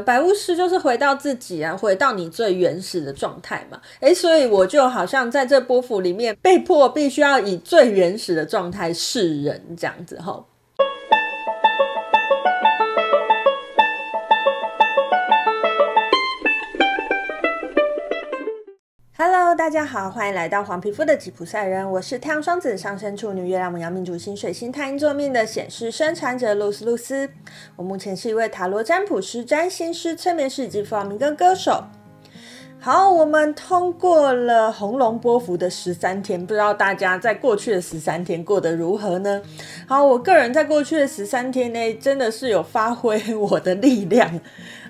白巫师就是回到自己啊，回到你最原始的状态嘛。诶，所以我就好像在这波幅里面被迫必须要以最原始的状态示人，这样子哈。Hello，大家好，欢迎来到黄皮肤的吉普赛人，我是太阳双子上升处女月亮牡羊命主星水星太阴坐命的显示生产者露丝露丝。我目前是一位塔罗占卜师、占星师、催眠师以及弗朗明哥歌手。好，我们通过了红龙波符的十三天，不知道大家在过去的十三天过得如何呢？好，我个人在过去的十三天内真的是有发挥我的力量。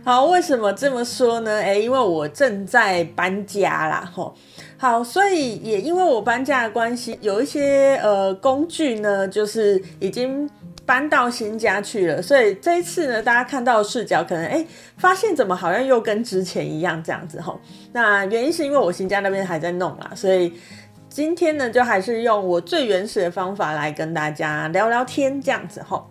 好，为什么这么说呢？诶，因为我正在搬家啦，吼。好，所以也因为我搬家的关系，有一些呃工具呢，就是已经搬到新家去了。所以这一次呢，大家看到的视角可能诶，发现怎么好像又跟之前一样这样子吼。那原因是因为我新家那边还在弄啦，所以今天呢，就还是用我最原始的方法来跟大家聊聊天这样子吼。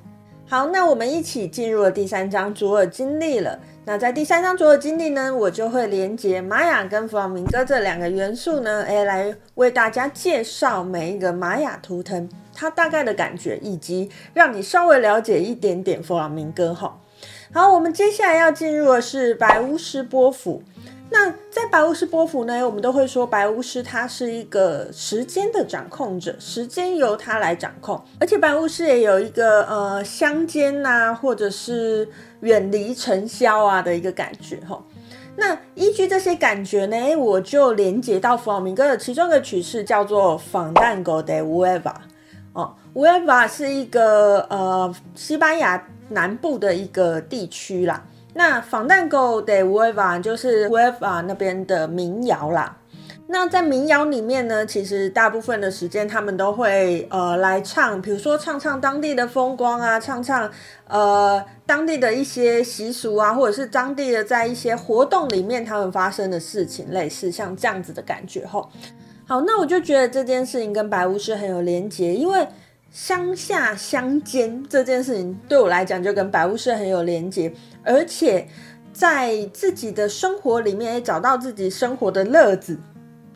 好，那我们一起进入了第三章，主尔经历了。那在第三章做的经历呢，我就会连接玛雅跟弗朗明哥这两个元素呢，诶，来为大家介绍每一个玛雅图腾它大概的感觉，以及让你稍微了解一点点弗朗明哥哈。好，我们接下来要进入的是白巫师波府。那在白巫师波符呢，我们都会说白巫师他是一个时间的掌控者，时间由他来掌控，而且白巫师也有一个呃乡间呐，或者是远离尘嚣啊的一个感觉哈。那依据这些感觉呢，我就连接到弗朗明哥的其中一个曲式叫做 Fandango de Huelva 哦，Huelva 是一个呃西班牙南部的一个地区啦。那 Fandango de Huelva 就是 Huelva 那边的民谣啦。那在民谣里面呢，其实大部分的时间他们都会呃来唱，比如说唱唱当地的风光啊，唱唱呃当地的一些习俗啊，或者是当地的在一些活动里面他们发生的事情，类似像这样子的感觉吼。好，那我就觉得这件事情跟白巫师很有连结，因为。乡下乡间这件事情对我来讲就跟白巫师很有连结，而且在自己的生活里面也找到自己生活的乐子，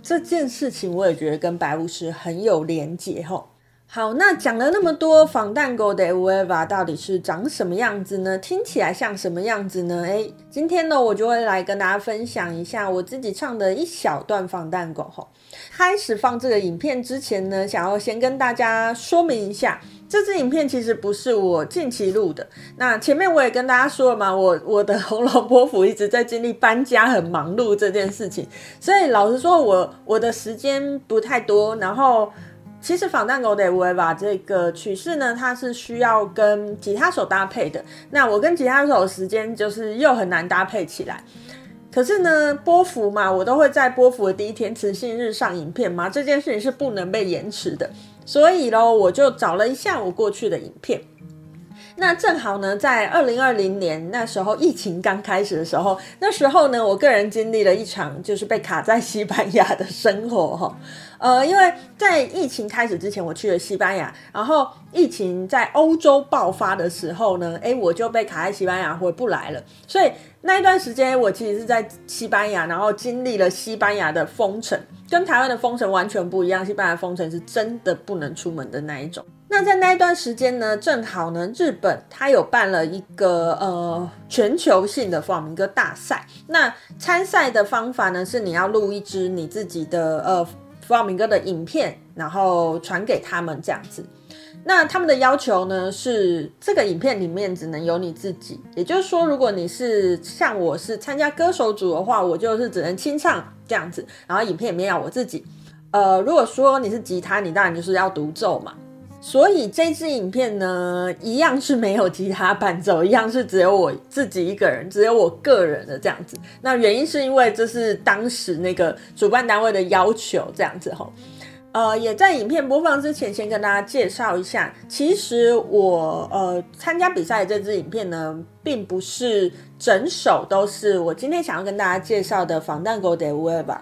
这件事情我也觉得跟白巫师很有连结吼。好，那讲了那么多防弹狗的 e v a 到底是长什么样子呢？听起来像什么样子呢？诶，今天呢，我就会来跟大家分享一下我自己唱的一小段防弹狗吼。开始放这个影片之前呢，想要先跟大家说明一下，这支影片其实不是我近期录的。那前面我也跟大家说了嘛，我我的红萝卜府一直在经历搬家，很忙碌这件事情，所以老实说我，我我的时间不太多，然后。其实仿弹狗的尾巴这个曲式呢，它是需要跟吉他手搭配的。那我跟吉他手的时间就是又很难搭配起来。可是呢，波幅嘛，我都会在波幅的第一天磁性日上影片嘛，这件事情是不能被延迟的。所以咯，我就找了一下我过去的影片。那正好呢，在二零二零年那时候疫情刚开始的时候，那时候呢，我个人经历了一场就是被卡在西班牙的生活哈。呃，因为在疫情开始之前，我去了西班牙，然后疫情在欧洲爆发的时候呢，诶，我就被卡在西班牙回不来了。所以那一段时间，我其实是在西班牙，然后经历了西班牙的封城，跟台湾的封城完全不一样。西班牙封城是真的不能出门的那一种。那在那一段时间呢，正好呢，日本它有办了一个呃全球性的弗朗明哥大赛。那参赛的方法呢，是你要录一支你自己的呃弗朗明哥的影片，然后传给他们这样子。那他们的要求呢，是这个影片里面只能有你自己。也就是说，如果你是像我是参加歌手组的话，我就是只能清唱这样子，然后影片里面要我自己。呃，如果说你是吉他，你当然就是要独奏嘛。所以这支影片呢，一样是没有吉他伴奏，一样是只有我自己一个人，只有我个人的这样子。那原因是因为这是当时那个主办单位的要求，这样子吼。呃，也在影片播放之前，先跟大家介绍一下，其实我呃参加比赛的这支影片呢，并不是整首都是我今天想要跟大家介绍的 Fandango de Huelva。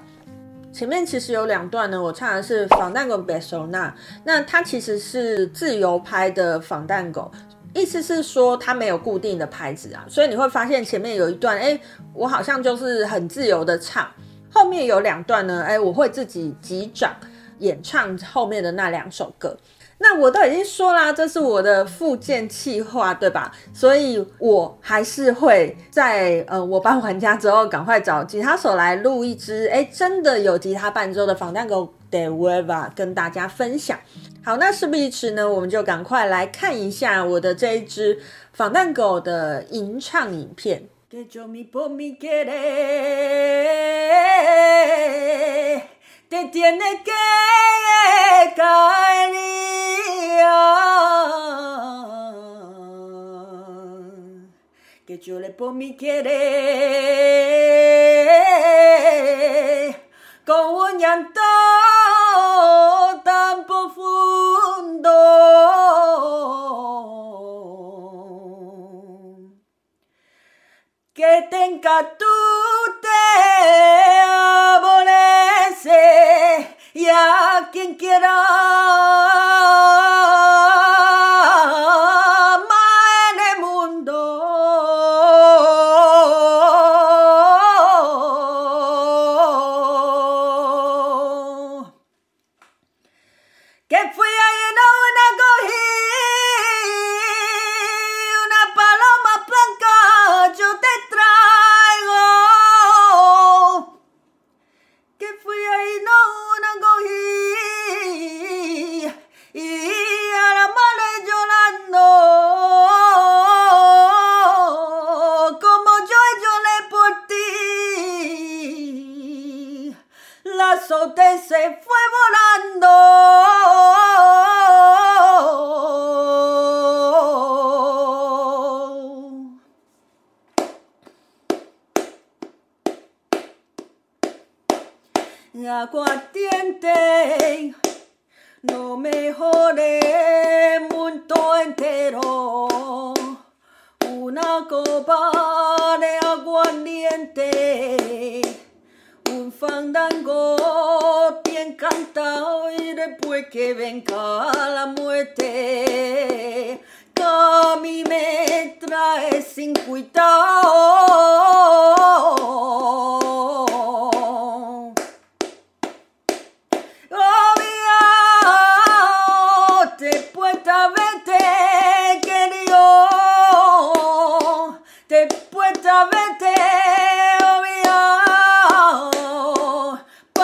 前面其实有两段呢，我唱的是防弹狗贝索纳。那它其实是自由拍的防弹狗意思是说它没有固定的拍子啊，所以你会发现前面有一段，哎，我好像就是很自由的唱，后面有两段呢，哎，我会自己击掌演唱后面的那两首歌。那我都已经说啦，这是我的复健企划，对吧？所以我还是会在呃，我搬完家之后，赶快找吉他手来录一支，哎，真的有吉他伴奏的 Fandango de Huelva 跟大家分享。好，那事不宜迟呢，我们就赶快来看一下我的这一支 Fandango 的吟唱影片。Hechole por mi querer. Con un llanto tan profundo. Que tenga tú te aborrece. Y a quien quiera una copa de aguardiente, un fandango bien cantado y después que venga la muerte, que a mí me trae sin cuidado.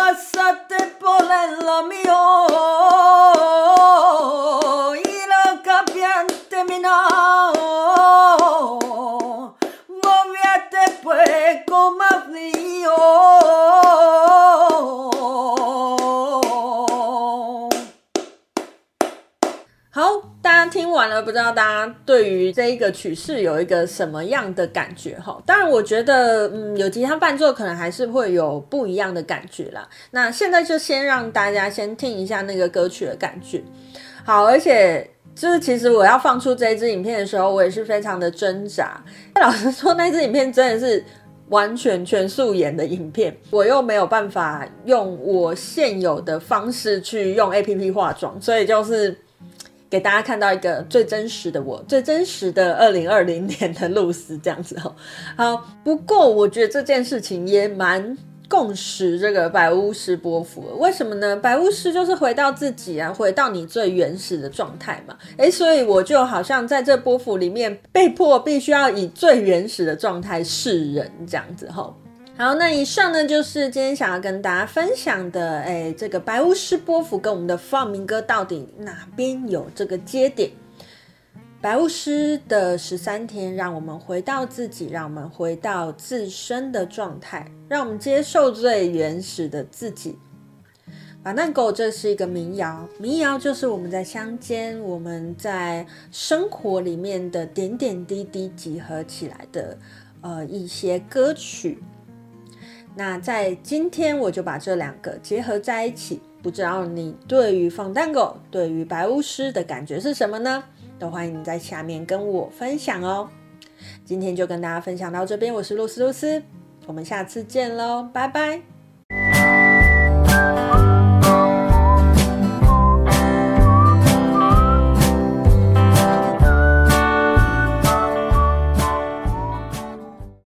passatempo nella mia 好，大家听完了不知道大家对于这一个曲式有一个什么样的感觉哈？当然，我觉得嗯，有吉他伴奏可能还是会有不一样的感觉啦。那现在就先让大家先听一下那个歌曲的感觉。好，而且就是其实我要放出这一支影片的时候，我也是非常的挣扎。老实说，那支影片真的是完全全素颜的影片，我又没有办法用我现有的方式去用 APP 化妆，所以就是。给大家看到一个最真实的我，最真实的二零二零年的露丝这样子哦。好，不过我觉得这件事情也蛮共识这个白巫师波幅。为什么呢？白巫师就是回到自己啊，回到你最原始的状态嘛。诶，所以我就好像在这波幅里面被迫必须要以最原始的状态示人这样子哈。好，那以上呢就是今天想要跟大家分享的，哎，这个白巫师波符跟我们的放民歌到底哪边有这个接点？白巫师的十三天，让我们回到自己，让我们回到自身的状态，让我们接受最原始的自己。Fandango，这是一个民谣，民谣就是我们在乡间，我们在生活里面的点点滴滴集合起来的，呃，一些歌曲。那在今天，我就把这两个结合在一起。不知道你对于放蛋狗对于白巫师的感觉是什么呢？都欢迎你在下面跟我分享哦。今天就跟大家分享到这边，我是露丝露丝，我们下次见喽，拜拜。